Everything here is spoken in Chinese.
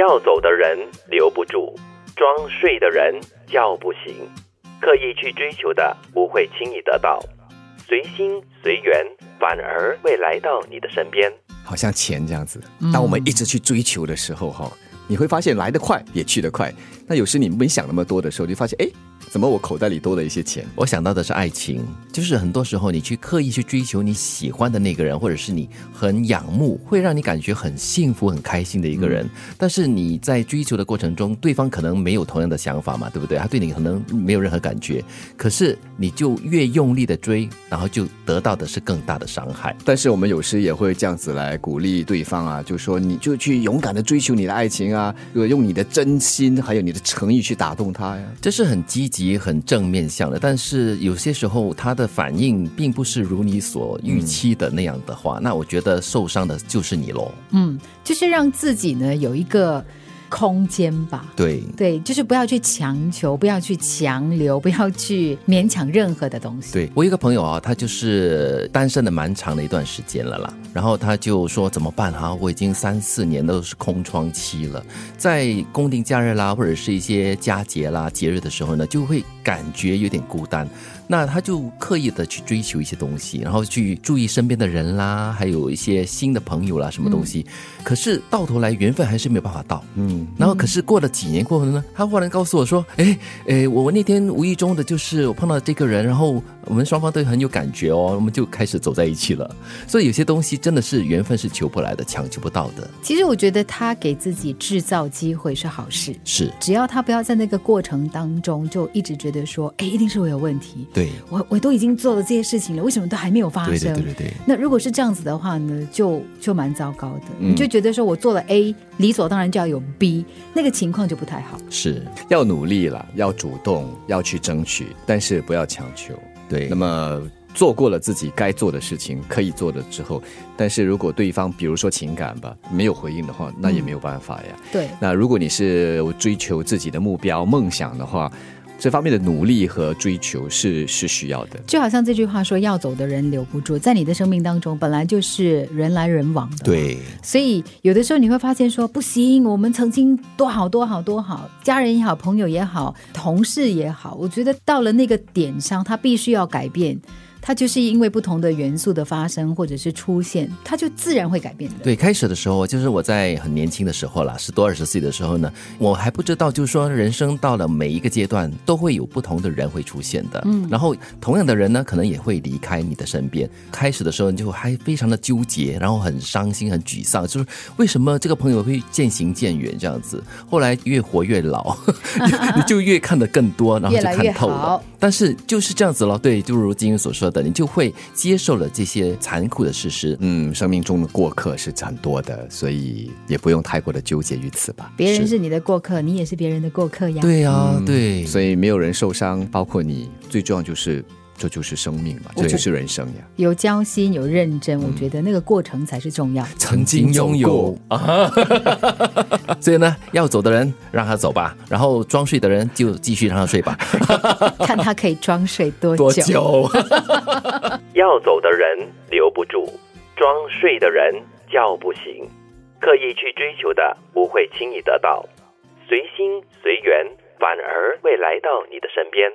要走的人留不住，装睡的人叫不醒。刻意去追求的不会轻易得到，随心随缘反而会来到你的身边。好像钱这样子，当我们一直去追求的时候，哈，你会发现来得快也去得快。那有时你没想那么多的时候，就发现，哎。怎么我口袋里多了一些钱？我想到的是爱情，就是很多时候你去刻意去追求你喜欢的那个人，或者是你很仰慕，会让你感觉很幸福、很开心的一个人。但是你在追求的过程中，对方可能没有同样的想法嘛，对不对？他对你可能没有任何感觉，可是你就越用力的追，然后就得到的是更大的伤害。但是我们有时也会这样子来鼓励对方啊，就说你就去勇敢的追求你的爱情啊，用你的真心还有你的诚意去打动他呀，这是很积极。很正面向的，但是有些时候他的反应并不是如你所预期的那样的话，那我觉得受伤的就是你喽。嗯，就是让自己呢有一个。空间吧，对对，就是不要去强求，不要去强留，不要去勉强任何的东西。对我一个朋友啊，他就是单身的蛮长的一段时间了啦，然后他就说怎么办哈？我已经三四年都是空窗期了，在公定假日啦，或者是一些佳节啦、节日的时候呢，就会感觉有点孤单。那他就刻意的去追求一些东西，然后去注意身边的人啦，还有一些新的朋友啦，什么东西。可是到头来缘分还是没有办法到。嗯，然后可是过了几年过后呢，他忽然告诉我说：“哎哎，我那天无意中的就是我碰到这个人，然后我们双方都很有感觉哦，我们就开始走在一起了。所以有些东西真的是缘分是求不来的，强求不到的。其实我觉得他给自己制造机会是好事，是只要他不要在那个过程当中就一直觉得说：哎，一定是我有问题。对我，我都已经做了这些事情了，为什么都还没有发生？对对对对。那如果是这样子的话呢，就就蛮糟糕的。你就觉得说我做了 A，理所当然就要有 B，那个情况就不太好。是要努力了，要主动，要去争取，但是不要强求。对。那么做过了自己该做的事情，可以做的之后，但是如果对方比如说情感吧没有回应的话，那也没有办法呀。对。那如果你是追求自己的目标、梦想的话。这方面的努力和追求是是需要的，就好像这句话说：“要走的人留不住。”在你的生命当中，本来就是人来人往的。对，所以有的时候你会发现说：“不行，我们曾经多好多好多好，家人也好，朋友也好，同事也好，我觉得到了那个点上，他必须要改变。”它就是因为不同的元素的发生或者是出现，它就自然会改变的。对，开始的时候就是我在很年轻的时候啦，十多二十岁的时候呢，我还不知道，就是说人生到了每一个阶段都会有不同的人会出现的。嗯，然后同样的人呢，可能也会离开你的身边。开始的时候你就还非常的纠结，然后很伤心、很沮丧，就是为什么这个朋友会渐行渐远这样子？后来越活越老，你就越看得更多，然后就看透了。但是就是这样子了，对，就如金英所说。的你就会接受了这些残酷的事实。嗯，生命中的过客是很多的，所以也不用太过的纠结于此吧。别人是你的过客，你也是别人的过客呀。对呀，对，所以没有人受伤，包括你。最重要就是。这就是生命嘛，这就是人生呀。有交心，有认真，我觉得那个过程才是重要。曾经拥有啊，所以呢，要走的人让他走吧，然后装睡的人就继续让他睡吧，看他可以装睡多久。要走的人留不住，装睡的人叫不醒。刻意去追求的不会轻易得到，随心随缘反而会来到你的身边。